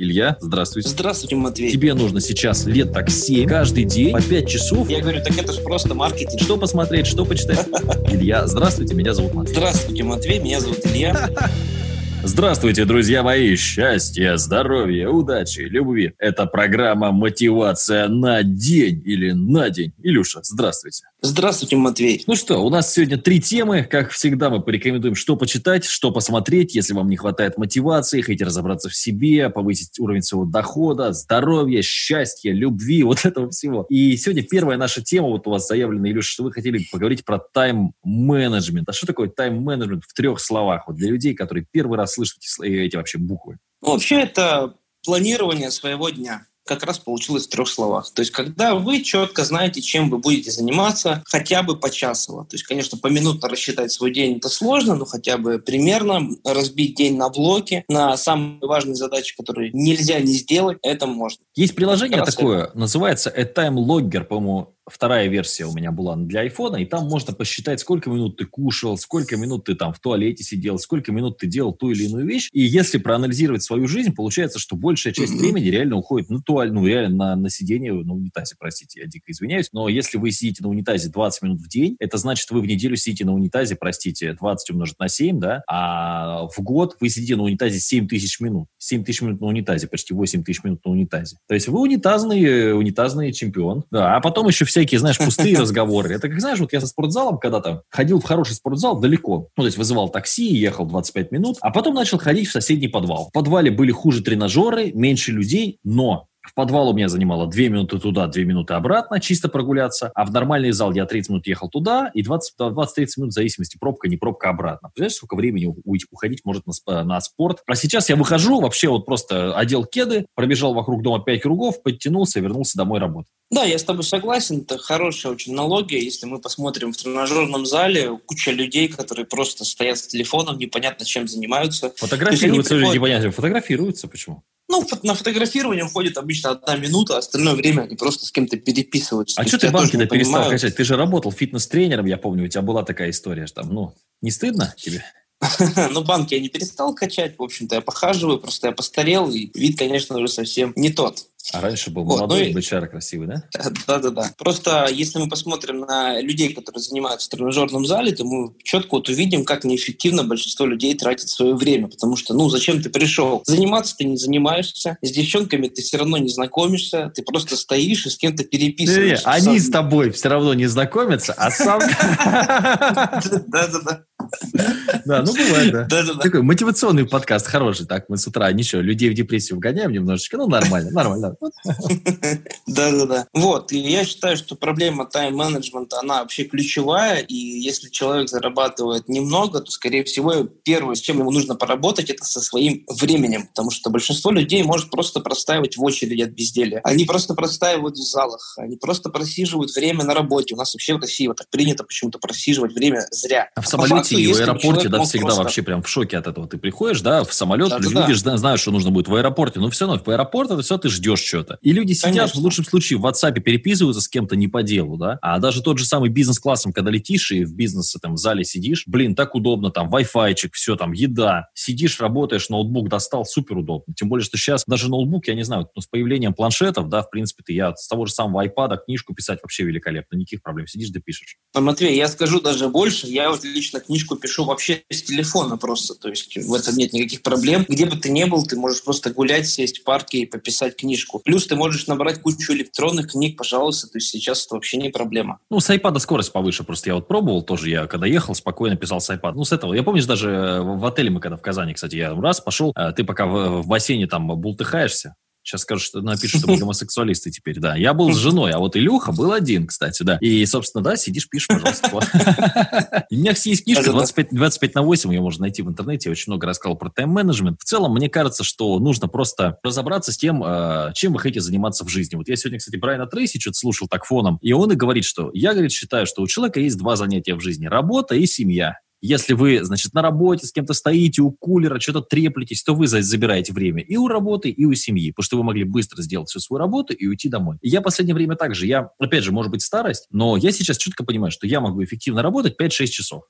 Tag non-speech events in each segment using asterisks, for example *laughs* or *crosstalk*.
Илья, здравствуйте. Здравствуйте, Матвей. Тебе нужно сейчас лет так 7, каждый день, по 5 часов. Я говорю, так это же просто маркетинг. Что посмотреть, что почитать? *laughs* Илья, здравствуйте, меня зовут Матвей. Здравствуйте, Матвей, меня зовут Илья. *laughs* Здравствуйте, друзья мои! Счастья, здоровья, удачи, любви. Это программа «Мотивация на день» или «На день». Илюша, здравствуйте. Здравствуйте, Матвей. Ну что, у нас сегодня три темы. Как всегда, мы порекомендуем, что почитать, что посмотреть, если вам не хватает мотивации, хотите разобраться в себе, повысить уровень своего дохода, здоровья, счастья, любви, *laughs* вот этого всего. И сегодня первая наша тема, вот у вас заявлена, Илюша, что вы хотели поговорить про тайм-менеджмент. А что такое тайм-менеджмент в трех словах? Вот для людей, которые первый раз слышат эти, эти вообще буквы. Ну, вообще это планирование своего дня как раз получилось в трех словах. То есть, когда вы четко знаете, чем вы будете заниматься, хотя бы почасово. То есть, конечно, поминутно рассчитать свой день это сложно, но хотя бы примерно разбить день на блоки, на самые важные задачи, которые нельзя не сделать, это можно. Есть приложение такое, это. называется A Time Logger, по-моему, вторая версия у меня была для айфона, и там можно посчитать, сколько минут ты кушал, сколько минут ты там в туалете сидел, сколько минут ты делал ту или иную вещь. И если проанализировать свою жизнь, получается, что большая часть времени реально уходит на туалет, ну, реально на, на сидение на унитазе, простите, я дико извиняюсь. Но если вы сидите на унитазе 20 минут в день, это значит, вы в неделю сидите на унитазе, простите, 20 умножить на 7, да, а в год вы сидите на унитазе 7 тысяч минут. 7 тысяч минут на унитазе, почти 8 тысяч минут на унитазе. То есть вы унитазный, унитазный чемпион. Да, а потом еще все всякие, знаешь, пустые *laughs* разговоры. Это как, знаешь, вот я со спортзалом когда-то ходил в хороший спортзал далеко. Ну, то есть вызывал такси, ехал 25 минут, а потом начал ходить в соседний подвал. В подвале были хуже тренажеры, меньше людей, но в подвал у меня занимало 2 минуты туда, 2 минуты обратно, чисто прогуляться. А в нормальный зал я 30 минут ехал туда и 20-30 минут в зависимости пробка, не пробка обратно. Представляешь, сколько времени уходить может на, на спорт. А сейчас я выхожу, вообще вот просто одел кеды, пробежал вокруг дома 5 кругов, подтянулся, вернулся домой работать. Да, я с тобой согласен. Это хорошая очень аналогия. Если мы посмотрим в тренажерном зале, куча людей, которые просто стоят с телефоном, непонятно чем занимаются. Фотографируются приходят... люди, непонятно. Фотографируются почему? Ну, на фотографирование уходит обычно одна минута, а остальное время они просто с кем-то переписываются. А что ты банки-то перестал качать? Ты же работал фитнес-тренером, я помню, у тебя была такая история. Что там, ну, не стыдно тебе? *laughs* Ну, банки я не перестал качать. В общем-то, я похаживаю, просто я постарел, и вид, конечно, уже совсем не тот. А раньше был молодой вот, ну, бычара красивый, да? *laughs* Да-да-да. Просто если мы посмотрим на людей, которые занимаются в тренажерном зале, то мы четко вот увидим, как неэффективно большинство людей тратит свое время. Потому что, ну, зачем ты пришел? Заниматься ты не занимаешься, с девчонками ты все равно не знакомишься, ты просто стоишь и с кем-то переписываешься. Они с тобой все равно не знакомятся, а сам... *laughs* Да-да-да. *laughs* Да, ну бывает, да. Такой мотивационный подкаст хороший. Так, мы с утра ничего, людей в депрессию вгоняем немножечко. Ну, нормально, нормально. Да-да-да. *laughs* Вот, и я считаю, что проблема тайм-менеджмента, она вообще ключевая, и если человек зарабатывает немного, то, скорее всего, первое, с чем ему нужно поработать, это со своим временем, потому что большинство людей может просто простаивать в очереди от безделия. Они просто простаивают в залах, они просто просиживают время на работе. У нас вообще в России вот так принято почему-то просиживать время зря. А в самолете и в аэропорте, да, всегда просто... вообще прям в шоке от этого. Ты приходишь, да, в самолет, да, люди да, да. знают, что нужно будет в аэропорте, но все равно в аэропорт это все ты ждешь что-то. И люди сидят, Конечно. в лучшем случае, в WhatsApp переписываются с кем-то не по делу, да, а даже тот же самый бизнес-классом, когда летишь и в бизнесе там в зале сидишь, блин, так удобно, там, Wi-Fi, все, там, еда, сидишь, работаешь, ноутбук достал, супер удобно. Тем более, что сейчас даже ноутбук, я не знаю, ну, с появлением планшетов, да, в принципе, ты, я с того же самого iPad книжку писать вообще великолепно, никаких проблем, сидишь да пишешь. А, Матвей, я скажу даже больше, я вот лично книжку пишу вообще с телефона просто, то есть в этом нет никаких проблем. Где бы ты ни был, ты можешь просто гулять, сесть в парке и пописать книжку. Плюс ты можешь набрать кучу электронных книг, пожалуйста, то есть сейчас это вообще не проблема. Ну, с iPad скорость повыше, просто я вот пробовал тоже, я когда ехал, спокойно писал с iPad. Ну, с этого, я помню, даже в отеле мы когда в Казани, кстати, я раз пошел, э, ты пока в, в бассейне там бултыхаешься, Сейчас скажут, что напишут, что мы *laughs* гомосексуалисты теперь, да. Я был с женой, а вот Илюха был один, кстати, да. И, собственно, да, сидишь, пишешь, пожалуйста. *laughs* У меня есть книжка 25, 25 на 8, ее можно найти в интернете. Я очень много рассказал про тайм-менеджмент. В целом, мне кажется, что нужно просто разобраться с тем, э, чем вы хотите заниматься в жизни. Вот я сегодня, кстати, Брайана Трейси что-то слушал так фоном, и он и говорит, что я, говорит, считаю, что у человека есть два занятия в жизни. Работа и семья. Если вы, значит, на работе с кем-то стоите, у кулера, что-то треплетесь, то вы забираете время и у работы, и у семьи, потому что вы могли быстро сделать всю свою работу и уйти домой. И я в последнее время также, я, опять же, может быть, старость, но я сейчас четко понимаю, что я могу эффективно работать 5-6 часов.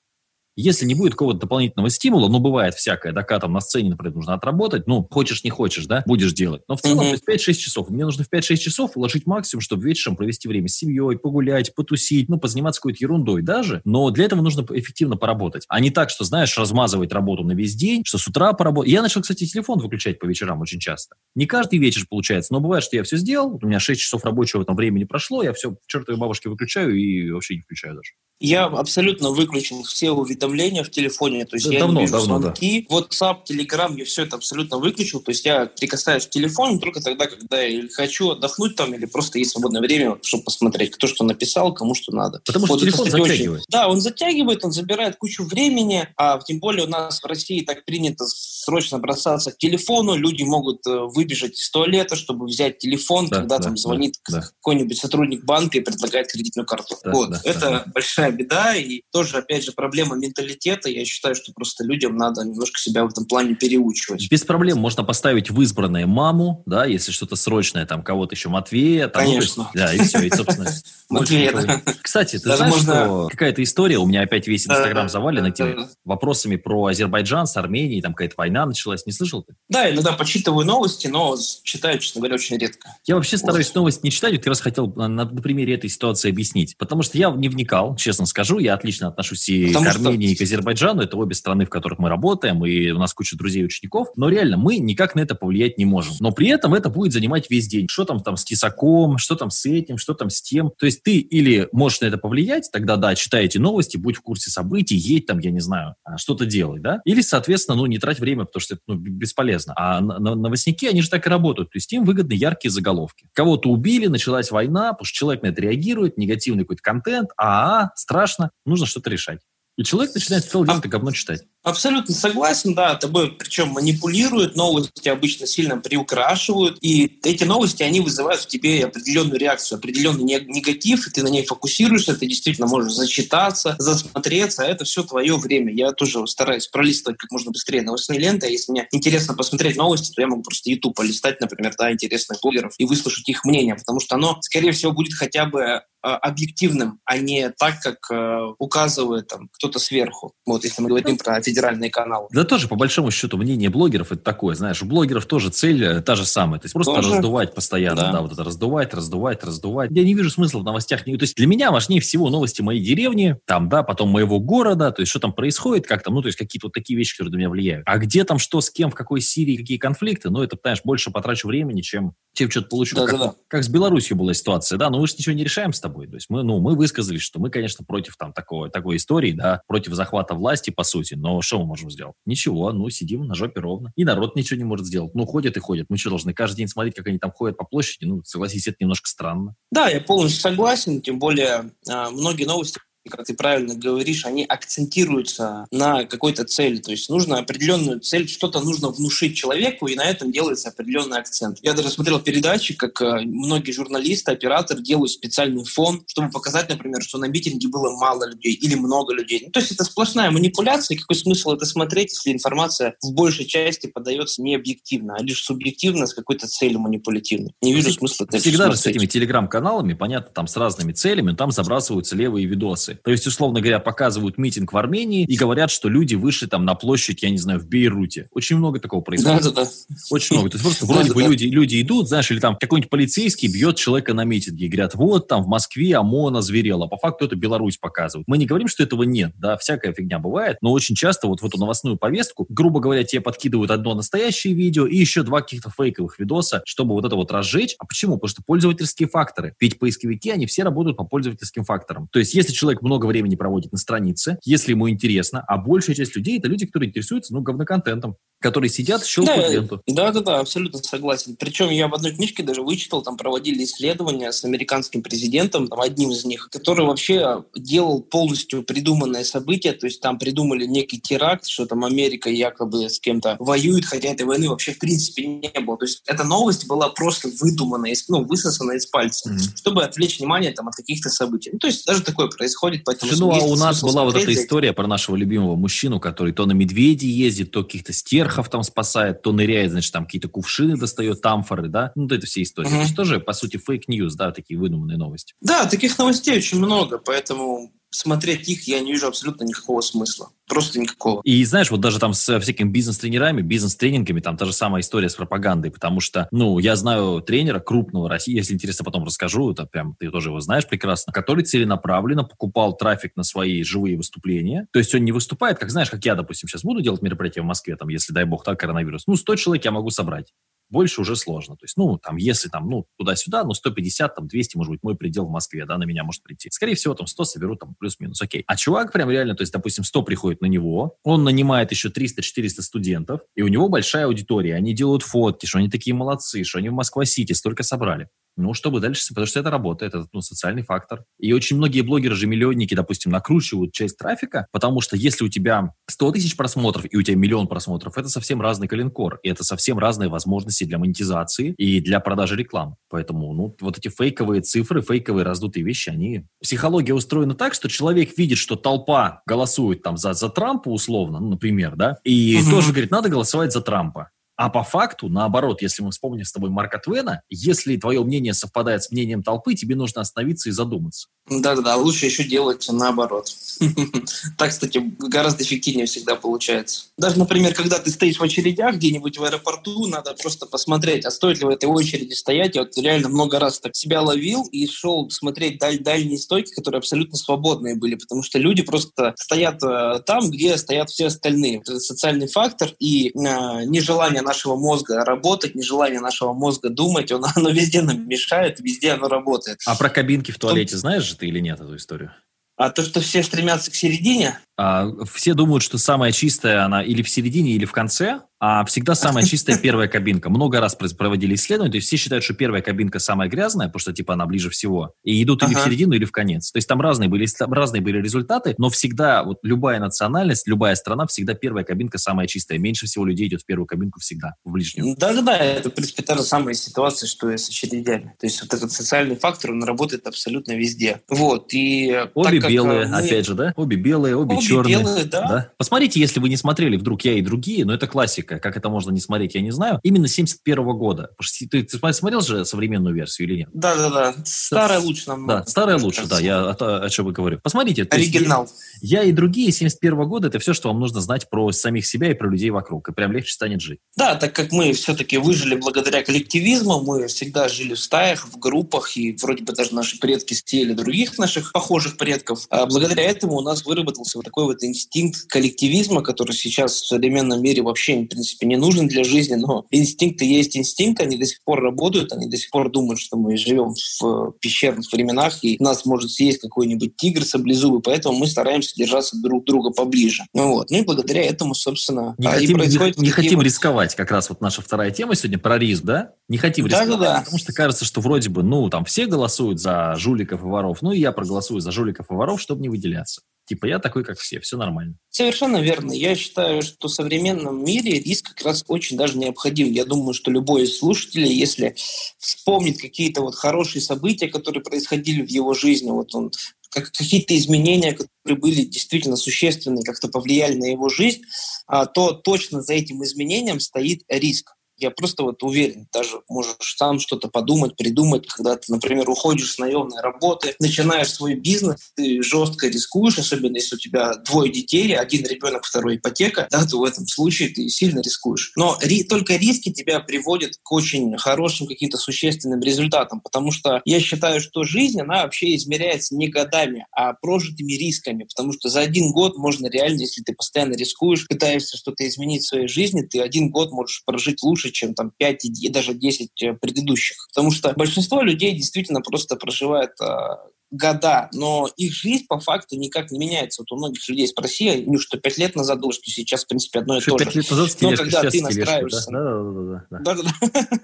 Если не будет какого-то дополнительного стимула, ну, бывает всякое, да, там на сцене, например, нужно отработать, ну, хочешь, не хочешь, да, будешь делать. Но в целом, mm-hmm. то есть 5-6 часов. Мне нужно в 5-6 часов уложить максимум, чтобы вечером провести время с семьей, погулять, потусить, ну, позаниматься какой-то ерундой даже. Но для этого нужно эффективно поработать. А не так, что, знаешь, размазывать работу на весь день, что с утра поработать. Я начал, кстати, телефон выключать по вечерам очень часто. Не каждый вечер получается, но бывает, что я все сделал, у меня 6 часов рабочего там времени прошло, я все чертовой бабушке выключаю и вообще не включаю даже. Я абсолютно выключил все уведомления в телефоне, то есть да, я давно, не вижу давно, звонки, да. WhatsApp, Telegram, я все это абсолютно выключил, то есть я прикасаюсь к телефону только тогда, когда я хочу отдохнуть там или просто есть свободное время, чтобы посмотреть, кто что написал, кому что надо. Потому вот что телефон это, кстати, затягивает. Очень... Да, он затягивает, он забирает кучу времени, а тем более у нас в России так принято срочно бросаться к телефону, люди могут э, выбежать из туалета, чтобы взять телефон, да, когда да, там звонит да, какой-нибудь сотрудник банка и предлагает кредитную карту. Да, вот, да, это да. большая беда, и тоже, опять же, проблема менталитета. Я считаю, что просто людям надо немножко себя в этом плане переучивать. Без проблем можно поставить в избранное маму, да, если что-то срочное, там, кого-то еще Матвея. Там, Конечно. Ну, да, и все, и, собственно... *laughs* Матвея, Кстати, ты знаешь, что какая-то история, у меня опять весь Инстаграм завален этими вопросами про Азербайджан с Арменией, там какая-то война началась, не слышал ты? Да, иногда почитываю новости, но читаю, честно говоря, очень редко. Я вообще стараюсь новости не читать, вот я раз хотел на, на примере этой ситуации объяснить, потому что я не вникал, честно честно скажу, я отлично отношусь и Потому к Армении, что... и к Азербайджану. Это обе страны, в которых мы работаем, и у нас куча друзей и учеников. Но реально мы никак на это повлиять не можем. Но при этом это будет занимать весь день. Что там, там с тесаком, что там с этим, что там с тем. То есть ты или можешь на это повлиять, тогда да, читай эти новости, будь в курсе событий, едь там, я не знаю, а, что-то делай, да? Или, соответственно, ну, не трать время, потому что это ну, бесполезно. А новостники, они же так и работают. То есть им выгодны яркие заголовки. Кого-то убили, началась война, потому что человек на это реагирует, негативный какой-то контент, а, -а страшно, нужно что-то решать. И человек начинает целый день это говно читать. Абсолютно согласен, да, тобой причем манипулируют, новости обычно сильно приукрашивают, и эти новости, они вызывают в тебе определенную реакцию, определенный негатив, и ты на ней фокусируешься, ты действительно можешь зачитаться, засмотреться, а это все твое время. Я тоже стараюсь пролистывать как можно быстрее новостные ленты, а если мне интересно посмотреть новости, то я могу просто YouTube полистать, например, да, интересных блогеров и выслушать их мнение, потому что оно, скорее всего, будет хотя бы Э, объективным, а не так, как э, указывает там кто-то сверху. Вот если мы говорим про федеральные каналы. Да тоже, по большому счету, мнение блогеров это такое, знаешь, у блогеров тоже цель э, та же самая. То есть просто тоже? раздувать постоянно, да. да, вот это раздувать, раздувать, раздувать. Я не вижу смысла в новостях. То есть для меня важнее всего новости моей деревни, там, да, потом моего города, то есть что там происходит, как там, ну, то есть какие-то вот такие вещи, которые на меня влияют. А где там что, с кем, в какой Сирии, какие конфликты, ну, это, понимаешь, больше потрачу времени, чем, чем что-то получу. Да, как, да, да. как с Беларусью была ситуация, да, но мы же ничего не решаем с тобой. То есть мы, ну, мы высказались, что мы, конечно, против там такого, такой истории, да, против захвата власти, по сути, но что мы можем сделать? Ничего, ну, сидим на жопе ровно. И народ ничего не может сделать. Ну, ходят и ходят. Мы что, должны каждый день смотреть, как они там ходят по площади? Ну, согласись, это немножко странно. Да, я полностью согласен, тем более а, многие новости как ты правильно говоришь, они акцентируются на какой-то цели. То есть нужно определенную цель, что-то нужно внушить человеку, и на этом делается определенный акцент. Я даже смотрел передачи, как э, многие журналисты, операторы делают специальный фон, чтобы показать, например, что на митинге было мало людей или много людей. Ну, то есть это сплошная манипуляция. Какой смысл это смотреть, если информация в большей части подается не объективно, а лишь субъективно с какой-то целью манипулятивной. Не вижу смысла это Всегда же с этими телеграм-каналами, понятно, там с разными целями, там забрасываются левые видосы. То есть, условно говоря, показывают митинг в Армении и говорят, что люди вышли там на площадь, я не знаю, в Бейруте. Очень много такого происходит. Да, да, да. Очень много. То есть просто вроде бы люди, люди идут, знаешь, или там какой-нибудь полицейский бьет человека на митинге и говорят, вот там в Москве ОМОН озверел, а по факту это Беларусь показывают. Мы не говорим, что этого нет, да, всякая фигня бывает, но очень часто вот в эту новостную повестку, грубо говоря, тебе подкидывают одно настоящее видео и еще два каких-то фейковых видоса, чтобы вот это вот разжечь. А почему? Потому что пользовательские факторы. Ведь поисковики, они все работают по пользовательским факторам. То есть если человек много времени проводит на странице, если ему интересно, а большая часть людей это люди, которые интересуются, ну, говноконтентом, которые сидят, щелкают да, ленту. Да, да, да, абсолютно согласен. Причем я в одной книжке даже вычитал, там проводили исследования с американским президентом, там, одним из них, который вообще делал полностью придуманное событие, то есть там придумали некий теракт, что там Америка якобы с кем-то воюет, хотя этой войны вообще в принципе не было. То есть эта новость была просто выдумана, ну, высосана из пальца, mm-hmm. чтобы отвлечь внимание там, от каких-то событий. Ну, то есть даже такое происходит, поэтому ну, а у нас была вот эта история про нашего любимого мужчину, который то на медведе ездит, то каких-то стерхов там спасает, то ныряет, значит, там какие-то кувшины достает, там амфоры, да? Ну, это все истории. Угу. Это же тоже, по сути, fake news, да, такие выдуманные новости. Да, таких новостей очень много, поэтому смотреть их я не вижу абсолютно никакого смысла. Просто никакого. И знаешь, вот даже там с всякими бизнес-тренерами, бизнес-тренингами, там та же самая история с пропагандой, потому что, ну, я знаю тренера крупного России, если интересно, потом расскажу, это прям ты тоже его знаешь прекрасно, который целенаправленно покупал трафик на свои живые выступления. То есть он не выступает, как знаешь, как я, допустим, сейчас буду делать мероприятие в Москве, там, если, дай бог, так, коронавирус. Ну, 100 человек я могу собрать больше уже сложно. То есть, ну, там, если там, ну, туда-сюда, ну, 150, там, 200, может быть, мой предел в Москве, да, на меня может прийти. Скорее всего, там, 100 соберу, там, плюс-минус, окей. А чувак прям реально, то есть, допустим, 100 приходит на него, он нанимает еще 300-400 студентов, и у него большая аудитория, они делают фотки, что они такие молодцы, что они в Москва-Сити столько собрали. Ну, чтобы дальше, потому что это работает, это ну, социальный фактор. И очень многие блогеры же, миллионники, допустим, накручивают часть трафика, потому что если у тебя 100 тысяч просмотров и у тебя миллион просмотров, это совсем разный коленкор, и это совсем разные возможности для монетизации и для продажи рекламы. Поэтому, ну, вот эти фейковые цифры, фейковые раздутые вещи, они... Психология устроена так, что человек видит, что толпа голосует там за, за Трампа условно, ну, например, да, и угу. тоже говорит, надо голосовать за Трампа. А по факту, наоборот, если мы вспомним с тобой Марка Твена, если твое мнение совпадает с мнением толпы, тебе нужно остановиться и задуматься. Да-да-да, лучше еще делать наоборот. *laughs* Так, кстати, гораздо эффективнее всегда получается. Даже, например, когда ты стоишь в очередях где-нибудь в аэропорту, надо просто посмотреть, а стоит ли в этой очереди стоять. Я вот реально много раз так себя ловил и шел смотреть даль дальние стойки, которые абсолютно свободные были, потому что люди просто стоят э, там, где стоят все остальные. Это социальный фактор и э, нежелание нашего мозга работать, нежелание нашего мозга думать, он, *laughs* оно везде нам мешает, везде оно работает. А про кабинки в туалете Тут... знаешь же ты или нет эту историю? А то, что все стремятся к середине? А, все думают, что самая чистая она или в середине, или в конце, а всегда самая *laughs* чистая первая кабинка. Много раз проводили исследования, то есть все считают, что первая кабинка самая грязная, потому что типа она ближе всего, и идут ага. или в середину, или в конец. То есть там разные были, разные были результаты, но всегда вот любая национальность, любая страна, всегда первая кабинка самая чистая. Меньше всего людей идет в первую кабинку всегда, в ближнюю. Да-да-да, это, в принципе, та же самая ситуация, что и с очередями. То есть вот этот социальный фактор, он работает абсолютно везде. Вот, и... Обе белые, мы... опять же, да? Обе белые, обе, обе черные. Белые, да. да. Посмотрите, если вы не смотрели вдруг «Я и другие», но это классика классика, как это можно не смотреть, я не знаю, именно 71 -го года. Ты, ты смотрел же современную версию или нет? Да-да-да, старая лучше нам. Да, старая лучше, да, я о, о чем и говорю. Посмотрите. Оригинал. Я, я и другие 71 -го года, это все, что вам нужно знать про самих себя и про людей вокруг, и прям легче станет жить. Да, так как мы все-таки выжили благодаря коллективизму, мы всегда жили в стаях, в группах, и вроде бы даже наши предки съели других наших похожих предков. А благодаря этому у нас выработался вот такой вот инстинкт коллективизма, который сейчас в современном мире вообще принципе, не нужен для жизни, но инстинкты есть инстинкты, они до сих пор работают, они до сих пор думают, что мы живем в пещерных временах, и нас может съесть какой-нибудь тигр саблезубый, поэтому мы стараемся держаться друг друга поближе. Ну, вот. ну и благодаря этому, собственно, не, хотим, не, не хотим рисковать, как раз вот наша вторая тема сегодня про риск, да? Не хотим рисковать, да, да, да. потому что кажется, что вроде бы, ну, там все голосуют за жуликов и воров, ну и я проголосую за жуликов и воров, чтобы не выделяться. Типа я такой, как все, все нормально. Совершенно верно. Я считаю, что в современном мире риск как раз очень даже необходим. Я думаю, что любой из слушателей, если вспомнит какие-то вот хорошие события, которые происходили в его жизни, вот он как, какие-то изменения, которые были действительно существенные, как-то повлияли на его жизнь, а, то точно за этим изменением стоит риск. Я просто вот уверен, даже можешь сам что-то подумать, придумать, когда ты, например, уходишь с наемной работы, начинаешь свой бизнес, ты жестко рискуешь, особенно если у тебя двое детей, один ребенок, второй ипотека, да, то в этом случае ты сильно рискуешь. Но ри- только риски тебя приводят к очень хорошим каким-то существенным результатам, потому что я считаю, что жизнь, она вообще измеряется не годами, а прожитыми рисками, потому что за один год можно реально, если ты постоянно рискуешь, пытаешься что-то изменить в своей жизни, ты один год можешь прожить лучше, больше, чем там 5 и даже 10 э, предыдущих. Потому что большинство людей действительно просто проживает а, года, но их жизнь по факту никак не меняется. Вот у многих людей спроси, ну, что пять лет назад было, что сейчас, в принципе, одно и то же. лет назад но когда ты настраиваешься... Да, да, да. да.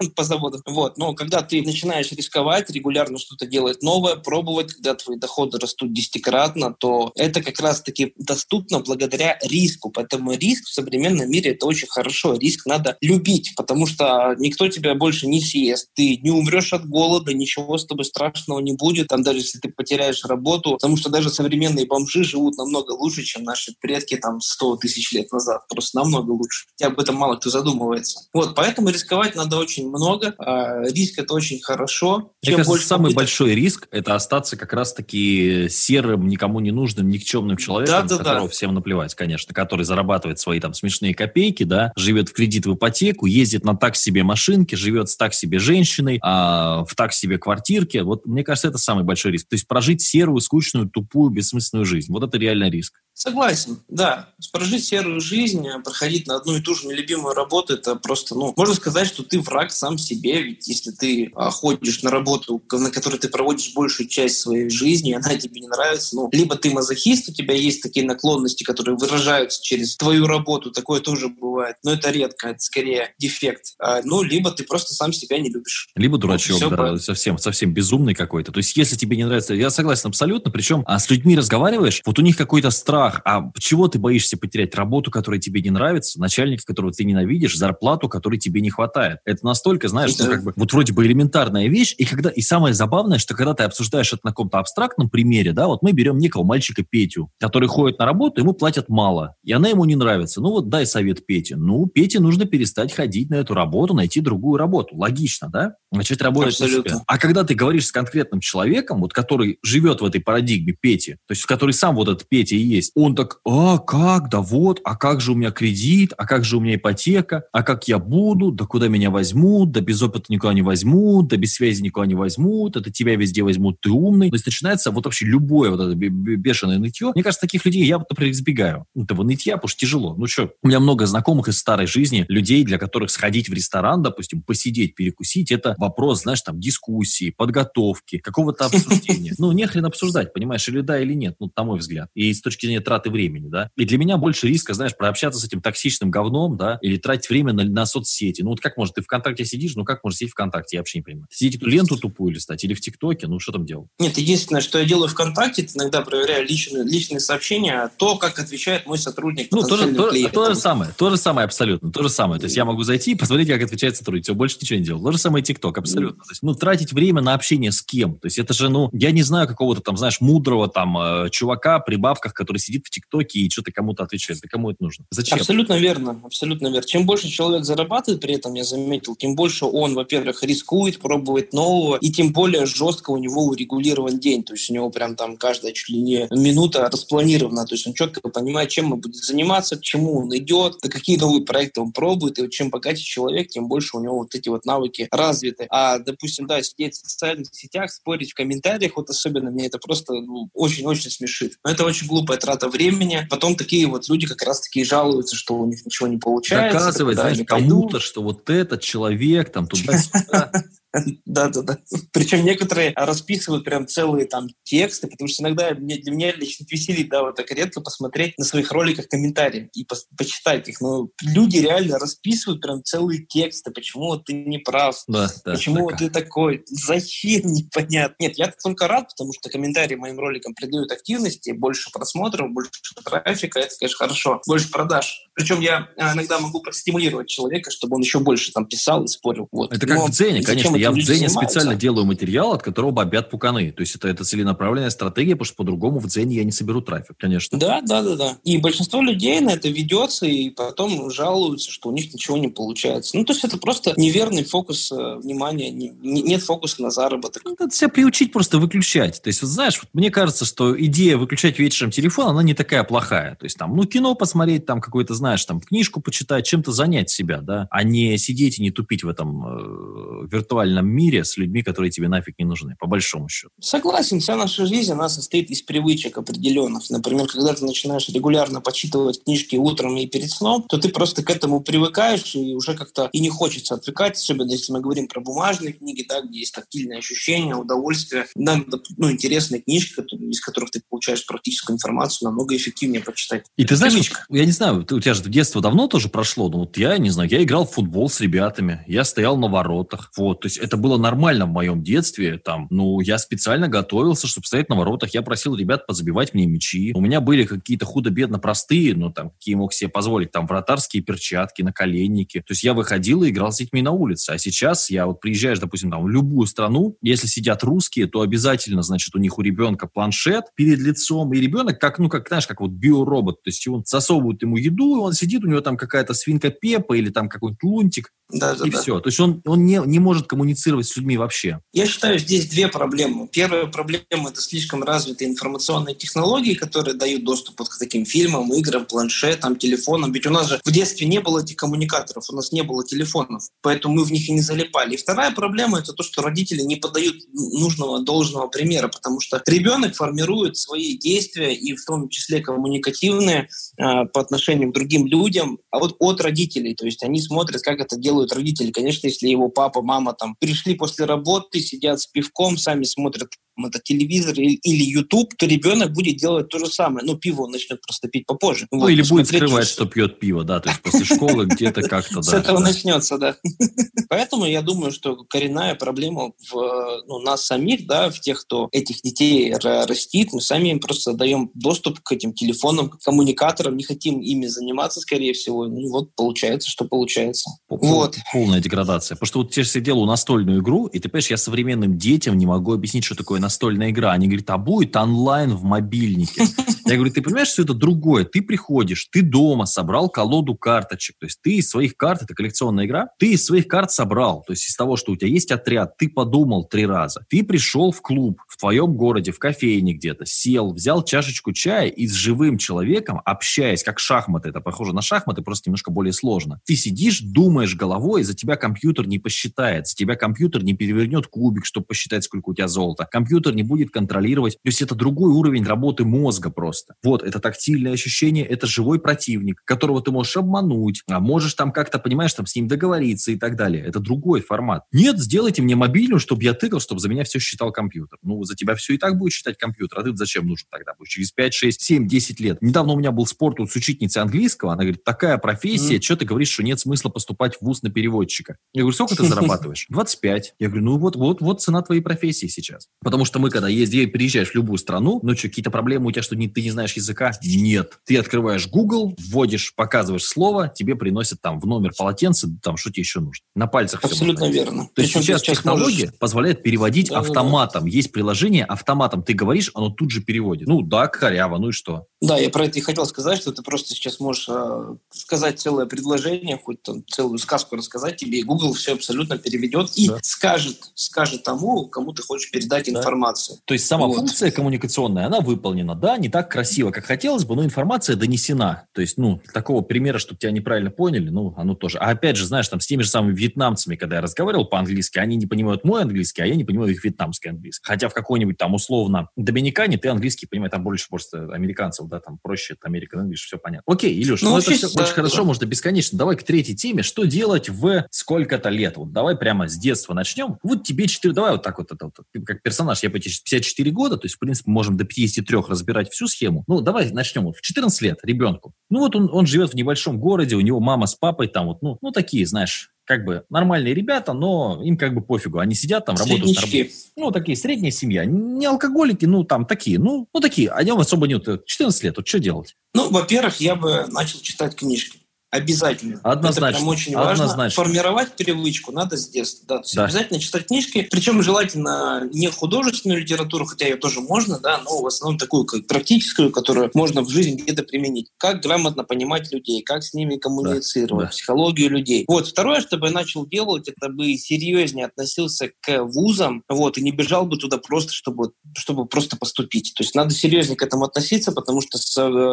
*laughs* по заводу. Вот. Но когда ты начинаешь рисковать, регулярно что-то делать новое, пробовать, когда твои доходы растут десятикратно, то это как раз-таки доступно благодаря риску. Поэтому риск в современном мире это очень хорошо. Риск надо любить, потому что никто тебя больше не съест. Ты не умрешь от голода, ничего с тобой страшного не будет. Там даже если ты потеряешь работу, потому что даже современные бомжи живут намного лучше, чем наши предки там 100 тысяч лет назад. Просто намного лучше. И об этом мало кто задумывается. Вот, поэтому рисковать надо очень много. А, риск это очень хорошо. Чем Мне кажется, больше самый попыток... большой риск – это остаться как раз-таки серым, никому не нужным, никчемным человеком, да, да, которого да. всем наплевать, конечно, который зарабатывает свои там смешные копейки, да, живет в кредит в ипотеку, ездит на так себе машинке, живет с так себе женщиной, а, в так себе квартирке. Вот мне кажется, это самый большой риск. То есть прожить серую, скучную, тупую, бессмысленную жизнь. Вот это реальный риск. Согласен, да. Прожить серую жизнь, проходить на одну и ту же нелюбимую работу, это просто, ну, можно сказать, что ты враг сам себе, ведь если ты а, ходишь на работу, на которой ты проводишь большую часть своей жизни, и она тебе не нравится, ну, либо ты мазохист, у тебя есть такие наклонности, которые выражаются через твою работу, такое тоже бывает, но это редко, это скорее дефект. А, ну, либо ты просто сам себя не любишь. Либо дурачок, вот, да, совсем, совсем безумный какой-то. То есть, если тебе не нравится, я согласен абсолютно, причем а с людьми разговариваешь, вот у них какой-то страх. А чего ты боишься потерять? Работу, которая тебе не нравится, начальника, которого ты ненавидишь, зарплату, которой тебе не хватает. Это настолько, знаешь, ну, как бы, вот вроде бы элементарная вещь. И, когда, и самое забавное, что когда ты обсуждаешь это на каком-то абстрактном примере, да, вот мы берем некого мальчика Петю, который ходит на работу, ему платят мало, и она ему не нравится. Ну вот дай совет Пете. Ну, Пете нужно перестать ходить на эту работу, найти другую работу. Логично, да? Начать работать Абсолютно. А когда ты говоришь с конкретным человеком, вот который живет в этой парадигме Пети, то есть который сам вот этот Петя и есть, он так, а как, да вот, а как же у меня кредит, а как же у меня ипотека, а как я буду, да куда меня возьмут, да без опыта никуда не возьмут, да без связи никуда не возьмут, это тебя везде возьмут, ты умный. То есть начинается вот вообще любое вот это бешеное нытье. Мне кажется, таких людей я, вот, например, избегаю. Этого нытья, потому что тяжело. Ну что, у меня много знакомых из старой жизни, людей, для которых сходить в ресторан, допустим, посидеть, перекусить, это вопрос, знаешь, там, дискуссии, подготовки, какого-то *laughs* обсуждения. Ну, не хрен обсуждать, понимаешь, или да, или нет, ну, на мой взгляд. И с точки зрения траты времени, да. И для меня больше риска, знаешь, прообщаться с этим токсичным говном, да, или тратить время на, на соцсети. Ну вот как может, ты ВКонтакте сидишь, ну как можно сидеть ВКонтакте, я вообще не понимаю. Сидеть эту ленту тупую листать или в ТикТоке, ну что там делать? Нет, единственное, что я делаю ВКонтакте, это иногда проверяю личные, личные сообщения, то, как отвечает мой сотрудник. Ну, то же, то, то же самое, то же самое абсолютно, то же самое. То есть я могу зайти и посмотреть, как отвечает сотрудник, все, больше ничего не делал. То же самое ТикТок, абсолютно. То есть, ну, тратить время на общение с кем? То есть это же, ну, я не знаю какого-то там, знаешь, мудрого там э, чувака при бабках, который сидит в ТикТоке и что-то кому-то отвечает. Да кому это нужно? Зачем? Абсолютно верно, абсолютно верно. Чем больше человек зарабатывает при этом, я заметил, тем больше он, во-первых, рискует, пробует нового, и тем более жестко у него урегулирован день. То есть у него прям там каждая чуть ли не минута распланирована. То есть он четко понимает, чем он будет заниматься, к чему он идет, да какие новые проекты он пробует. И вот чем богаче человек, тем больше у него вот эти вот навыки развиты. А, допустим, да, сидеть в социальных сетях, спорить в комментариях, вот особенно мне это просто ну, очень-очень смешит. Но это очень глупая трата времени. Потом такие вот люди как раз-таки жалуются, что у них ничего не получается. Доказывать, знаешь, кому-то, что вот этот человек там туда-сюда *laughs* *laughs* Да-да-да. Причем некоторые расписывают прям целые там тексты, потому что иногда для меня лично веселит, да, вот так редко посмотреть на своих роликах комментарии и по почитать их. Но люди реально расписывают прям целые тексты, почему ты не прав, да, да, почему вот ты такой, зачем, *laughs* непонятно. Нет, я только рад, потому что комментарии моим роликам придают активности, больше просмотров, больше трафика, это, конечно, хорошо, больше продаж. Причем я а, иногда могу простимулировать человека, чтобы он еще больше там писал и спорил. Вот. Это как Но в Дзене, конечно я в Дзене специально делаю материал, от которого бомбят пуканы. То есть это, это целенаправленная стратегия, потому что по-другому в Дзене я не соберу трафик, конечно. Да, да, да, да. И большинство людей на это ведется, и потом жалуются, что у них ничего не получается. Ну, то есть это просто неверный фокус э, внимания, не, не, нет фокуса на заработок. Ну, надо себя приучить просто выключать. То есть, вот знаешь, вот мне кажется, что идея выключать вечером телефон, она не такая плохая. То есть там, ну, кино посмотреть, там какой-то, знаешь, там книжку почитать, чем-то занять себя, да, а не сидеть и не тупить в этом э, виртуальном реальном мире с людьми, которые тебе нафиг не нужны, по большому счету. Согласен, вся наша жизнь, она состоит из привычек определенных. Например, когда ты начинаешь регулярно почитывать книжки утром и перед сном, то ты просто к этому привыкаешь, и уже как-то и не хочется отвлекать, особенно если мы говорим про бумажные книги, да, где есть тактильные ощущения, удовольствие. Да, ну, интересные книжки, из которых ты получаешь практическую информацию, намного эффективнее почитать. И ты знаешь, вот, я не знаю, у тебя же детство давно тоже прошло, но вот я, не знаю, я играл в футбол с ребятами, я стоял на воротах, вот, то есть это было нормально в моем детстве. Там, ну, я специально готовился, чтобы стоять на воротах. Я просил ребят позабивать мне мячи. У меня были какие-то худо-бедно простые, ну, там, какие мог себе позволить, там, вратарские перчатки, наколенники. То есть я выходил и играл с детьми на улице. А сейчас я вот приезжаешь, допустим, там, в любую страну, если сидят русские, то обязательно, значит, у них у ребенка планшет перед лицом, и ребенок как, ну, как, знаешь, как вот биоробот, то есть он засовывает ему еду, и он сидит, у него там какая-то свинка Пепа или там какой-нибудь лунтик, да, да, и да. все. То есть он, он не, не может коммуницировать с людьми вообще. Я считаю, здесь две проблемы. Первая проблема – это слишком развитые информационные технологии, которые дают доступ вот к таким фильмам, играм, планшетам, телефонам. Ведь у нас же в детстве не было этих коммуникаторов, у нас не было телефонов, поэтому мы в них и не залипали. И вторая проблема – это то, что родители не подают нужного, должного примера, потому что ребенок формирует свои действия, и в том числе коммуникативные, э, по отношению к другим людям, а вот от родителей. То есть они смотрят, как это делают родители. Конечно, если его папа, мама там пришли после работы, сидят с пивком, сами смотрят это телевизор или YouTube, то ребенок будет делать то же самое. Ну, пиво он начнет просто пить попозже. Ну, вот, или будет скрывать, что пьет пиво, да, то есть после школы где-то *laughs* как-то, да. С этого начнется, да. *laughs* Поэтому я думаю, что коренная проблема в ну, нас самих, да, в тех, кто этих детей растит, мы сами им просто даем доступ к этим телефонам, к коммуникаторам, не хотим ими заниматься, скорее всего. Ну, вот получается, что получается. Вот. Полная деградация. Потому что вот те же сидел у настольную игру, и ты понимаешь, я современным детям не могу объяснить, что такое настольная игра. Они говорят, а будет онлайн в мобильнике. Я говорю, ты понимаешь, что это другое? Ты приходишь, ты дома собрал колоду карточек. То есть ты из своих карт, это коллекционная игра, ты из своих карт собрал. То есть из того, что у тебя есть отряд, ты подумал три раза. Ты пришел в клуб в твоем городе, в кофейне где-то, сел, взял чашечку чая и с живым человеком, общаясь, как шахматы, это похоже на шахматы, просто немножко более сложно. Ты сидишь, думаешь головой, за тебя компьютер не посчитает, за тебя компьютер не перевернет кубик, чтобы посчитать, сколько у тебя золота. Компьютер компьютер не будет контролировать. То есть это другой уровень работы мозга просто. Вот, это тактильное ощущение, это живой противник, которого ты можешь обмануть, а можешь там как-то, понимаешь, там с ним договориться и так далее. Это другой формат. Нет, сделайте мне мобильную, чтобы я тыкал, чтобы за меня все считал компьютер. Ну, за тебя все и так будет считать компьютер, а ты зачем нужен тогда? Будешь через 5, 6, 7, 10 лет. Недавно у меня был спор тут с учительницей английского, она говорит, такая профессия, mm. что ты говоришь, что нет смысла поступать в вуз на переводчика? Я говорю, сколько ты *laughs* зарабатываешь? 25. Я говорю, ну вот, вот, вот цена твоей профессии сейчас. Потому Потому что мы, когда ездим, приезжаешь в любую страну, ну что, какие-то проблемы у тебя, что не, ты не знаешь языка? Нет. Ты открываешь Google, вводишь, показываешь слово, тебе приносят там в номер полотенце, там что тебе еще нужно. На пальцах Абсолютно верно. То есть сейчас, сейчас технология можешь... позволяет переводить да, автоматом. Да, да. Есть приложение автоматом. Ты говоришь, оно тут же переводит. Ну да, коряво, ну и что? Да, я про это и хотел сказать, что ты просто сейчас можешь э, сказать целое предложение, хоть там целую сказку рассказать тебе, и Google все абсолютно переведет и да. скажет, скажет тому, кому ты хочешь передать да. Информацию. То есть сама вот. функция коммуникационная, она выполнена, да, не так красиво, как хотелось бы, но информация донесена. То есть, ну, такого примера, чтобы тебя неправильно поняли, ну, оно тоже. А опять же, знаешь, там с теми же самыми вьетнамцами, когда я разговаривал по-английски, они не понимают мой английский, а я не понимаю их вьетнамский английский. Хотя в какой-нибудь там условно Доминикане ты английский понимаешь, там больше просто американцев, да, там проще, это American English, все понятно. Окей, Илюш, ну, ну это все да, очень да. хорошо, можно бесконечно. Давай к третьей теме. Что делать в сколько-то лет? Вот давай прямо с детства начнем. Вот тебе 4, давай вот так вот, это, вот как персонаж, я почти 54 года, то есть, в принципе, можем до 53 разбирать всю схему. Ну, давай начнем. Вот в 14 лет ребенку. Ну, вот он, он живет в небольшом городе, у него мама с папой там вот, ну, ну такие, знаешь, как бы нормальные ребята, но им как бы пофигу. Они сидят там, работают. На Ну, такие, средняя семья. Не алкоголики, ну, там такие, ну, ну такие. О нем особо нет. 14 лет, вот что делать? Ну, во-первых, я бы начал читать книжки. Обязательно. Однозначно. Это прям очень важно. Однозначно. Формировать привычку надо с детства. Да. То есть да. обязательно читать книжки. Причем желательно не художественную литературу, хотя ее тоже можно, да, но в основном такую как практическую, которую можно в жизни где-то применить. Как грамотно понимать людей, как с ними коммуницировать, да. психологию людей. Вот. Второе, что бы я начал делать, это бы серьезнее относился к вузам, вот, и не бежал бы туда просто, чтобы, чтобы просто поступить. То есть надо серьезнее к этому относиться, потому что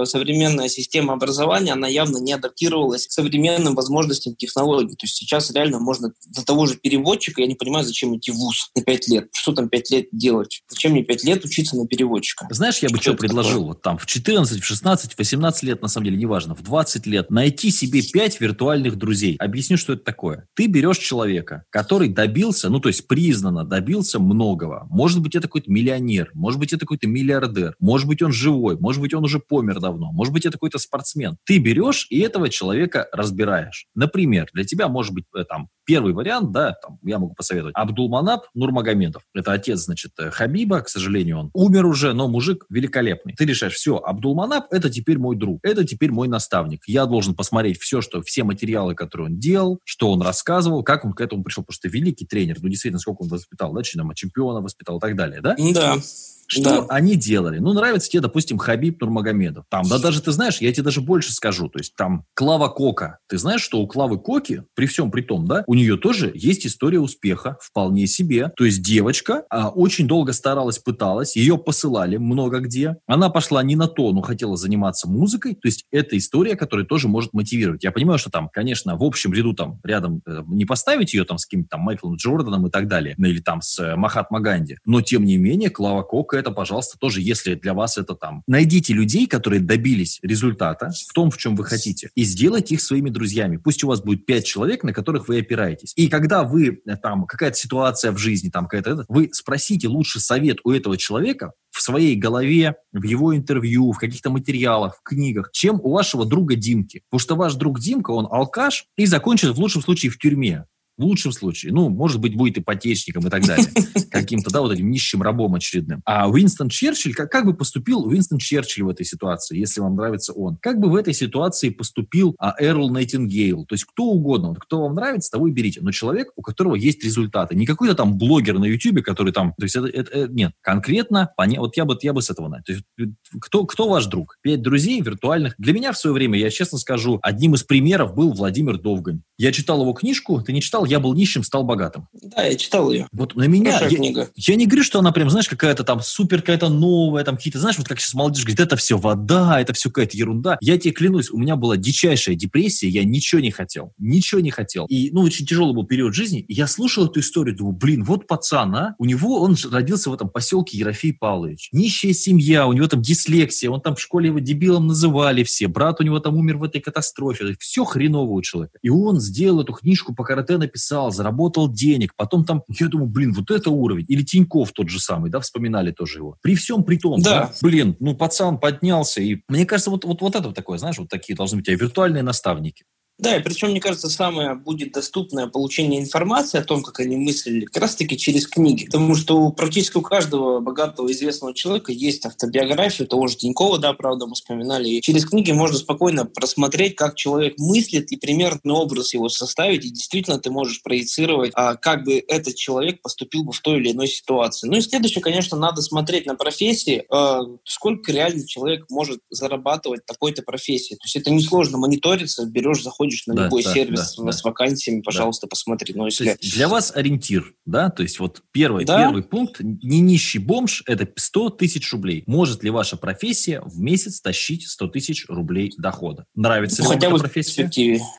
современная система образования, она явно не адаптировалась адаптировалась к современным возможностям технологий. То есть сейчас реально можно для того же переводчика, я не понимаю, зачем идти в ВУЗ на 5 лет. Что там 5 лет делать? Зачем мне 5 лет учиться на переводчика? Знаешь, я бы что, что предложил? Такое? Вот там в 14, в 16, в 18 лет, на самом деле, неважно, в 20 лет найти себе 5 виртуальных друзей. Объясню, что это такое. Ты берешь человека, который добился, ну то есть признанно добился многого. Может быть, это какой-то миллионер, может быть, это какой-то миллиардер, может быть, он живой, может быть, он уже помер давно, может быть, это какой-то спортсмен. Ты берешь и этого человека человека разбираешь. Например, для тебя может быть э, там первый вариант, да, там, я могу посоветовать, Абдулманап Нурмагомедов. Это отец, значит, э, Хабиба, к сожалению, он умер уже, но мужик великолепный. Ты решаешь, все, Абдулманап – это теперь мой друг, это теперь мой наставник. Я должен посмотреть все, что, все материалы, которые он делал, что он рассказывал, как он к этому пришел, потому что великий тренер, ну, действительно, сколько он воспитал, да, чемпиона воспитал и так далее, да? Да. Что да. они делали? Ну, нравится тебе, допустим, Хабиб Нурмагомедов. Там, да даже ты знаешь, я тебе даже больше скажу. То есть там Клава Кока. Ты знаешь, что у Клавы Коки, при всем при том, да, у нее тоже есть история успеха, вполне себе. То есть девочка а, очень долго старалась, пыталась, ее посылали много где. Она пошла не на то, но хотела заниматься музыкой. То есть это история, которая тоже может мотивировать. Я понимаю, что там, конечно, в общем ряду там рядом э, не поставить ее там с каким-то там Майклом Джорданом и так далее, ну, или там с э, Махатма Ганди. Но тем не менее, Клава Кока это, пожалуйста, тоже, если для вас это там. Найдите людей, которые добились результата в том, в чем вы хотите, и сделайте их своими друзьями. Пусть у вас будет пять человек, на которых вы опираетесь. И когда вы э, там, какая-то ситуация в жизни, там какая-то, вы спросите лучше совет у этого человека, в своей голове, в его интервью, в каких-то материалах, в книгах, чем у вашего друга Димки. Потому что ваш друг Димка, он алкаш и закончит в лучшем случае в тюрьме. В лучшем случае. Ну, может быть, будет ипотечником и так далее. *laughs* Каким-то, да, вот этим нищим рабом очередным. А Уинстон Черчилль, как, как бы поступил Уинстон Черчилль в этой ситуации, если вам нравится он? Как бы в этой ситуации поступил а, Эрл Найтингейл? То есть кто угодно, вот, кто вам нравится, того и берите. Но человек, у которого есть результаты. Не какой-то там блогер на Ютубе, который там... То есть это, это, это нет. Конкретно, поня... вот я бы, я бы с этого начал. То есть, кто, кто ваш друг? Пять друзей виртуальных. Для меня в свое время, я честно скажу, одним из примеров был Владимир Довгань. Я читал его книжку, ты не читал? «Я был нищим, стал богатым». Да, я читал ее. Вот на меня... Хорошая я, книга. Я не говорю, что она прям, знаешь, какая-то там супер, какая-то новая, там какие-то, знаешь, вот как сейчас молодежь говорит, это все вода, это все какая-то ерунда. Я тебе клянусь, у меня была дичайшая депрессия, я ничего не хотел, ничего не хотел. И, ну, очень тяжелый был период жизни. И я слушал эту историю, думаю, блин, вот пацан, а, у него, он родился в этом поселке Ерофей Павлович. Нищая семья, у него там дислексия, он там в школе его дебилом называли все, брат у него там умер в этой катастрофе, все хреново у человека. И он сделал эту книжку книжку по карате написал, заработал денег, потом там, я думаю, блин, вот это уровень. Или Тиньков тот же самый, да, вспоминали тоже его. При всем при том, да. да блин, ну пацан поднялся, и мне кажется, вот, вот, вот это такое, знаешь, вот такие должны быть а виртуальные наставники. Да, и причем, мне кажется, самое будет доступное получение информации о том, как они мыслили, как раз-таки через книги. Потому что практически у каждого богатого известного человека есть автобиография, того же Тинькова, да, правда, мы вспоминали. И через книги можно спокойно просмотреть, как человек мыслит и примерный образ его составить, и действительно ты можешь проецировать, а, как бы этот человек поступил бы в той или иной ситуации. Ну и следующее, конечно, надо смотреть на профессии, а, сколько реально человек может зарабатывать такой-то профессии. То есть это несложно мониториться, берешь, заходишь заходишь на да, любой да, сервис да, с вакансиями, пожалуйста, да. посмотри. Но если... для вас ориентир, да? То есть вот первый, да? первый пункт, не нищий бомж, это 100 тысяч рублей. Может ли ваша профессия в месяц тащить 100 тысяч рублей дохода? Нравится ну, ли хотя вам эта профессия?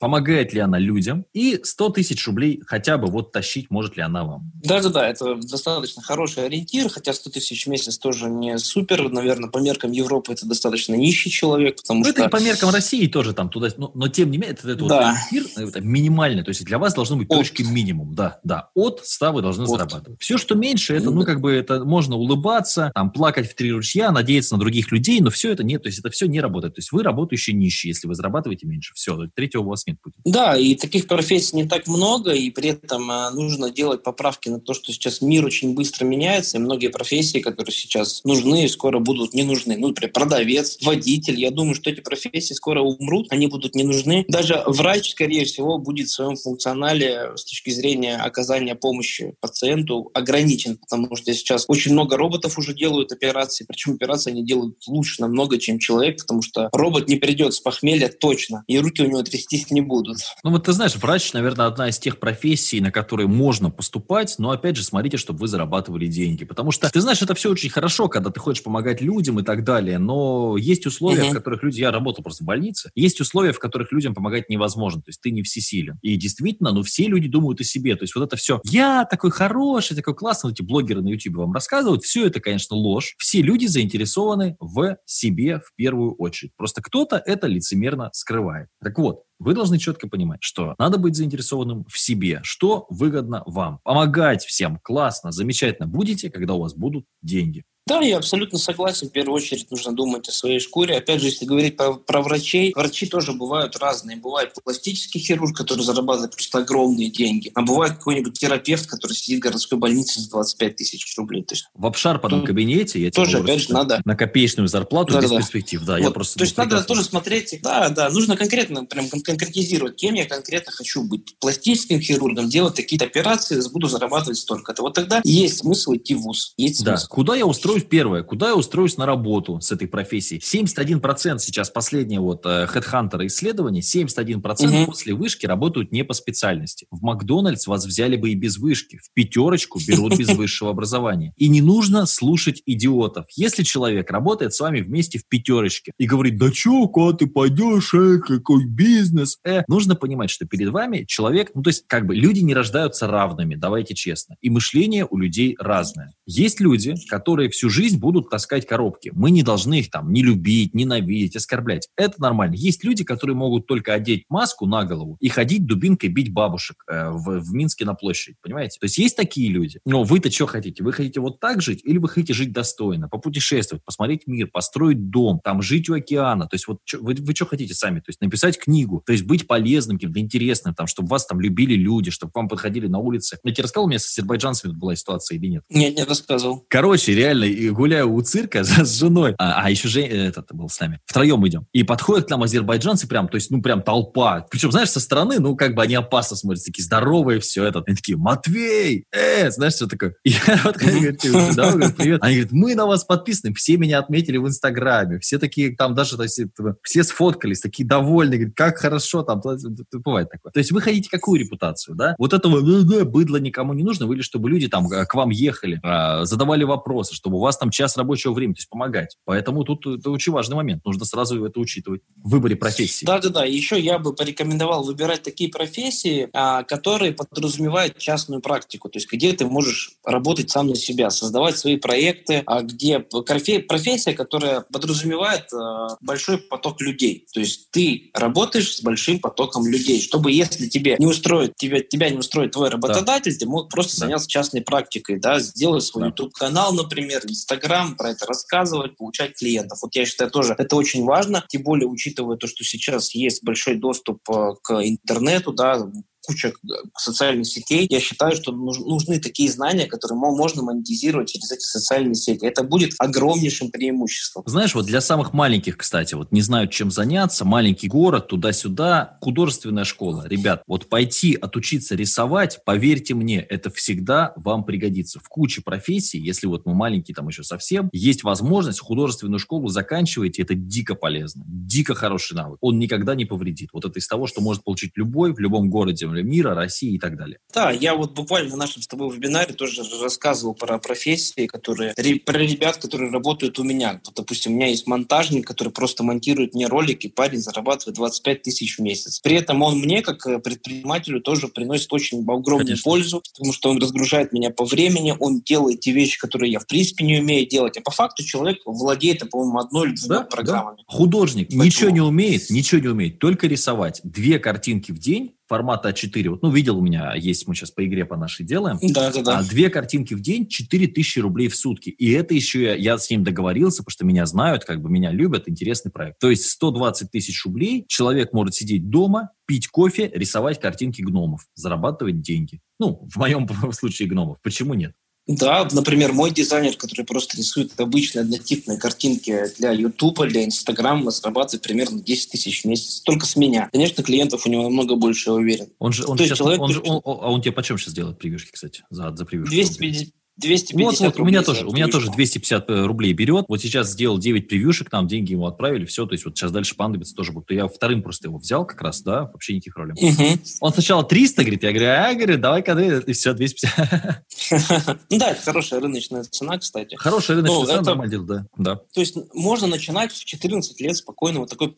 Помогает ли она людям? И 100 тысяч рублей хотя бы вот тащить может ли она вам? Да-да-да, это достаточно хороший ориентир, хотя 100 тысяч в месяц тоже не супер. Наверное, по меркам Европы это достаточно нищий человек, потому ну, что... это по меркам России тоже там туда... Но, но тем не менее, это, это это да. вот эфир, это минимальный, то есть для вас должны быть от. точки минимум, да, да, от 100 вы должны от. зарабатывать. Все, что меньше, это, ну, ну как бы, это можно улыбаться, там, плакать в три ручья, надеяться на других людей, но все это нет, то есть это все не работает, то есть вы работающие нищие, если вы зарабатываете меньше, все, третьего у вас нет пути. Да, и таких профессий не так много, и при этом а, нужно делать поправки на то, что сейчас мир очень быстро меняется, и многие профессии, которые сейчас нужны, скоро будут не нужны. Ну, например, продавец, водитель, я думаю, что эти профессии скоро умрут, они будут не нужны. Даже врач, скорее всего, будет в своем функционале с точки зрения оказания помощи пациенту ограничен, потому что сейчас очень много роботов уже делают операции, причем операции они делают лучше намного, чем человек, потому что робот не придет с похмелья точно, и руки у него трястись не будут. Ну вот ты знаешь, врач, наверное, одна из тех профессий, на которые можно поступать, но опять же смотрите, чтобы вы зарабатывали деньги, потому что ты знаешь, это все очень хорошо, когда ты хочешь помогать людям и так далее, но есть условия, угу. в которых люди, я работал просто в больнице, есть условия, в которых людям помогать невозможно то есть ты не всесилен. И действительно, ну, все люди думают о себе. То есть вот это все, я такой хороший, такой классный, вот эти блогеры на YouTube вам рассказывают, все это, конечно, ложь. Все люди заинтересованы в себе в первую очередь. Просто кто-то это лицемерно скрывает. Так вот, вы должны четко понимать, что надо быть заинтересованным в себе, что выгодно вам. Помогать всем классно, замечательно будете, когда у вас будут деньги. Да, я абсолютно согласен. В первую очередь нужно думать о своей шкуре. Опять же, если говорить про, про врачей, врачи тоже бывают разные. Бывает пластический хирург, который зарабатывает просто огромные деньги. А бывает какой-нибудь терапевт, который сидит в городской больнице за 25 тысяч рублей. То есть, в обшарпанном кабинете я тоже, опять же, надо... На копеечную зарплату да, без да. перспектив. Да, вот. я просто то есть надо тоже смотреть... Да, да, нужно конкретно прям конкретизировать, кем я конкретно хочу быть. Пластическим хирургом, делать такие операции, буду зарабатывать столько-то. Вот тогда есть смысл идти в ВУЗ. Есть да. смысл. Куда я устроюсь устроюсь, первое, куда я устроюсь на работу с этой профессией? 71% сейчас последнее вот э, HeadHunter исследование, 71% угу. после вышки работают не по специальности. В Макдональдс вас взяли бы и без вышки, в пятерочку берут без *laughs* высшего образования. И не нужно слушать идиотов. Если человек работает с вами вместе в пятерочке и говорит, да чё, куда ты пойдешь, э, какой бизнес, э, нужно понимать, что перед вами человек, ну то есть как бы люди не рождаются равными, давайте честно. И мышление у людей разное. Есть люди, которые всю жизнь будут таскать коробки. Мы не должны их там не любить, ненавидеть, оскорблять. Это нормально. Есть люди, которые могут только одеть маску на голову и ходить дубинкой бить бабушек э, в, в Минске на площади, понимаете? То есть есть такие люди. Но вы-то что хотите? Вы хотите вот так жить или вы хотите жить достойно, попутешествовать, посмотреть мир, построить дом, там жить у океана? То есть вот чё, вы, вы что хотите сами? То есть написать книгу, то есть быть полезным, каким-то интересным, там, чтобы вас там любили люди, чтобы к вам подходили на улице. Я тебе рассказал, у меня с азербайджанцами была ситуация или нет? Нет, не рассказывал. Короче, реально, гуляю у цирка *laughs* с женой, а, а еще же этот был с нами. Втроем идем. И подходят к нам азербайджанцы прям, то есть, ну, прям толпа. Причем, знаешь, со стороны, ну, как бы они опасно смотрятся, такие здоровые, все это. Они такие, Матвей, э, знаешь, что такое? И я *laughs* вот говорю, привет. Они говорят, мы на вас подписаны, все меня отметили в Инстаграме, все такие там даже, то есть, все сфоткались, такие довольные, говорят, как хорошо там, бывает такое. То есть вы хотите какую репутацию, да? Вот этого быдла никому не нужно, вы или чтобы люди там к вам ехали, а, задавали вопросы, чтобы вас там час рабочего времени, то есть помогать. Поэтому тут это очень важный момент. Нужно сразу это учитывать в выборе профессии. Да-да-да. Еще я бы порекомендовал выбирать такие профессии, а, которые подразумевают частную практику. То есть где ты можешь работать сам на себя, создавать свои проекты, а где профессия, которая подразумевает а, большой поток людей. То есть ты работаешь с большим потоком людей, чтобы если тебе не устроит, тебя, тебя не устроит твой работодатель, да. ты мог просто да. заняться частной практикой, да, сделать свой да. YouTube-канал, например, Инстаграм, про это рассказывать, получать клиентов. Вот я считаю тоже это очень важно, тем более учитывая то, что сейчас есть большой доступ э, к интернету, да, куча социальных сетей. Я считаю, что нужны такие знания, которые можно монетизировать через эти социальные сети. Это будет огромнейшим преимуществом. Знаешь, вот для самых маленьких, кстати, вот не знают, чем заняться, маленький город, туда-сюда, художественная школа. Ребят, вот пойти отучиться рисовать, поверьте мне, это всегда вам пригодится. В куче профессий, если вот мы маленькие там еще совсем, есть возможность художественную школу заканчиваете, это дико полезно, дико хороший навык. Он никогда не повредит. Вот это из того, что может получить любой в любом городе мира, России и так далее. Да, я вот буквально на нашем с тобой вебинаре тоже рассказывал про профессии, которые, про ребят, которые работают у меня. Вот, допустим, у меня есть монтажник, который просто монтирует мне ролики, парень зарабатывает 25 тысяч в месяц. При этом он мне, как э, предпринимателю, тоже приносит очень огромную Конечно. пользу, потому что он разгружает меня по времени, он делает те вещи, которые я в принципе не умею делать. А по факту человек владеет, по-моему, одной или двумя да, программами. Да. Художник Поэтому... ничего не умеет, ничего не умеет, только рисовать. Две картинки в день формата А4. Вот, ну, видел у меня, есть, мы сейчас по игре по нашей делаем. Да, да, да. Две картинки в день, 4000 рублей в сутки. И это еще я, я с ним договорился, потому что меня знают, как бы меня любят, интересный проект. То есть 120 тысяч рублей человек может сидеть дома, пить кофе, рисовать картинки гномов, зарабатывать деньги. Ну, в моем *laughs* случае гномов. Почему нет? Да, например, мой дизайнер, который просто рисует обычные однотипные картинки для YouTube, для Instagram, зарабатывает примерно 10 тысяч в месяц. Только с меня. Конечно, клиентов у него намного больше, я уверен. Он же, он сейчас, человек, он, он, он, а он тебе почем сейчас делает превьюшки, кстати, за, за превьюшки? 250, 250 вот, вот, у меня тоже, у меня тоже 250 э, рублей берет. Вот сейчас сделал 9 превьюшек, нам деньги ему отправили, все, то есть вот сейчас дальше понадобится тоже будет. Я вторым просто его взял как раз, да, вообще никаких проблем. Угу. Он сначала 300, говорит, я говорю, а, говорю, давай-ка, и все, 250. *laughs* Ну да, это хорошая рыночная цена, кстати. Хорошая рыночная ну, цена, нормально да. да. То есть можно начинать в 14 лет спокойно вот такой,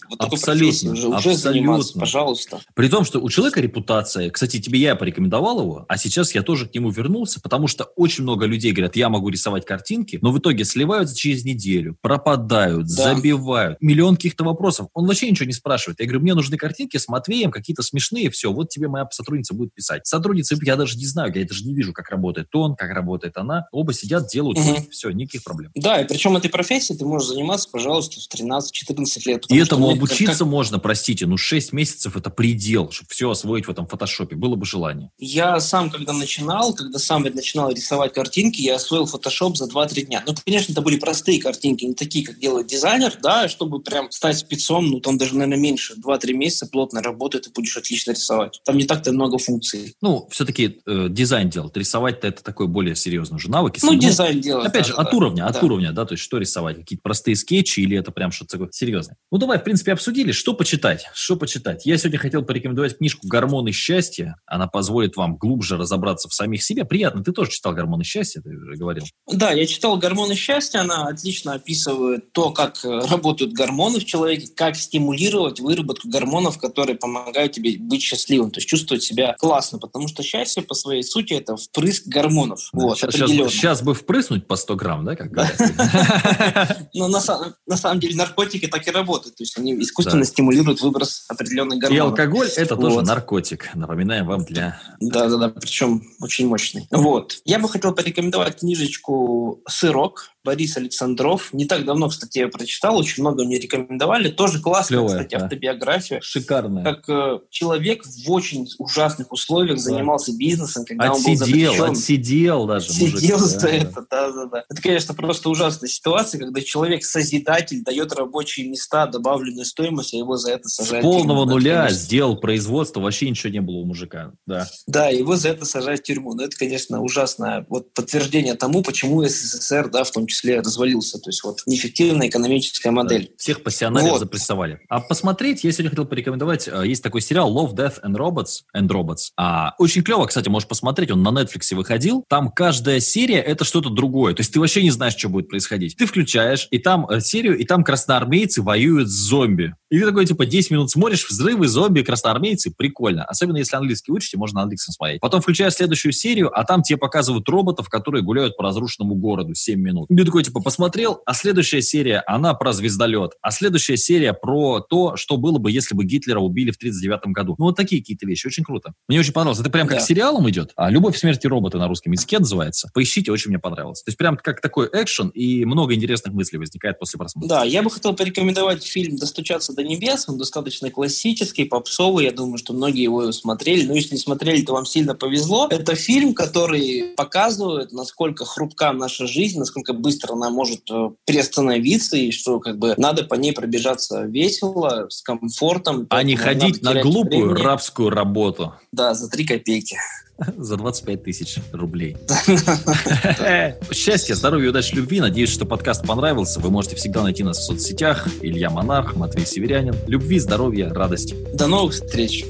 уже, уже заниматься, пожалуйста. При том, что у человека репутация, кстати, тебе я порекомендовал его, а сейчас я тоже к нему вернулся, потому что очень много людей людей говорят, я могу рисовать картинки, но в итоге сливаются через неделю, пропадают, да. забивают. Миллион каких-то вопросов. Он вообще ничего не спрашивает. Я говорю, мне нужны картинки с Матвеем, какие-то смешные, все, вот тебе моя сотрудница будет писать. Сотрудница, я даже не знаю, я даже не вижу, как работает он, как работает она. Оба сидят, делают, угу. все, никаких проблем. Да, и причем этой профессией ты можешь заниматься, пожалуйста, в 13-14 лет. И этому обучиться как... можно, простите, ну 6 месяцев это предел, чтобы все освоить в этом фотошопе. Было бы желание. Я сам, когда начинал, когда сам начинал рисовать картинки, я освоил фотошоп за 2-3 дня. Ну, конечно, это были простые картинки, не такие, как делает дизайнер, да, чтобы прям стать спецом, ну, там даже, наверное, меньше. 2-3 месяца плотно работает, и будешь отлично рисовать. Там не так-то много функций. Ну, все-таки э, дизайн делать. Рисовать-то это такой более серьезный уже навык. Ну, дизайн делать. Опять да, же, да, от да. уровня, от да. уровня, да, то есть что рисовать? Какие-то простые скетчи или это прям что-то такое серьезное? Ну, давай, в принципе, обсудили, что почитать. Что почитать? Я сегодня хотел порекомендовать книжку «Гормоны счастья». Она позволит вам глубже разобраться в самих себе. Приятно, ты тоже читал «Гормоны счастья», ты уже говорил. Да, я читал «Гормоны счастья». Она отлично описывает то, как э, работают гормоны в человеке, как стимулировать выработку гормонов, которые помогают тебе быть счастливым, то есть чувствовать себя классно, потому что счастье по своей сути это впрыск гормонов. Да, вот, сейчас, сейчас, сейчас бы впрыснуть по 100 грамм, да, как говорят? *laughs* Но на самом деле наркотики так и работают, то есть они искусственно стимулируют выброс определенных гормонов. И алкоголь – это тоже наркотик, напоминаем вам для... Да-да-да, причем очень мощный. Вот. Я бы хотел порекомендовать книжечку «Сырок», Борис Александров. Не так давно, кстати, я прочитал, очень много мне рекомендовали. Тоже классная, Клевая, кстати, да. автобиография. Шикарная. Как э, человек в очень ужасных условиях да. занимался бизнесом, когда отсидел, он был Отсидел даже. Сидел за да, это, да, да, да. Это, конечно, просто ужасная ситуация, когда человек-созидатель дает рабочие места, добавленную стоимость, а его за это сажают. С полного тюрьму. нуля это, сделал производство, вообще ничего не было у мужика. Да. Да, его за это сажают в тюрьму. Но это, конечно, ужасное вот подтверждение тому, почему СССР, да, в том числе развалился. То есть вот неэффективная экономическая модель. Всех пассионариев вот. запрессовали. А посмотреть, я сегодня хотел порекомендовать, э, есть такой сериал Love, Death and Robots. And Robots. А, очень клево, кстати, можешь посмотреть, он на Netflix выходил. Там каждая серия это что-то другое. То есть ты вообще не знаешь, что будет происходить. Ты включаешь, и там э, серию, и там красноармейцы воюют с зомби. И ты такой, типа, 10 минут смотришь, взрывы, зомби, красноармейцы, прикольно. Особенно если английский учите, можно на английском смотреть. Потом включаешь следующую серию, а там тебе показывают роботов, которые гуляют по разрушенному городу 7 минут. И ты такой, типа, посмотрел, а следующая серия, она про звездолет. А следующая серия про то, что было бы, если бы Гитлера убили в 39 году. Ну, вот такие какие-то вещи. Очень круто. Мне очень понравилось. Это прям как да. сериалом идет. А «Любовь, смерти роботы» на русском языке называется. Поищите, очень мне понравилось. То есть прям как такой экшен, и много интересных мыслей возникает после просмотра. Да, я бы хотел порекомендовать фильм «Достучаться до небес». Он достаточно классический, попсовый. Я думаю, что многие его смотрели. Но если не смотрели, то вам сильно повезло. Это фильм, который показывает, насколько хрупка наша жизнь, насколько быстро она может э, приостановиться, и что как бы надо по ней пробежаться весело, с комфортом. А не ходить на глупую времени. рабскую работу. Да, за три копейки. *laughs* За 25 тысяч рублей. *laughs* Счастья, здоровья, удачи, любви. Надеюсь, что подкаст понравился. Вы можете всегда найти нас в соцсетях. Илья Монарх, Матвей Северянин. Любви, здоровья, радости. До новых встреч.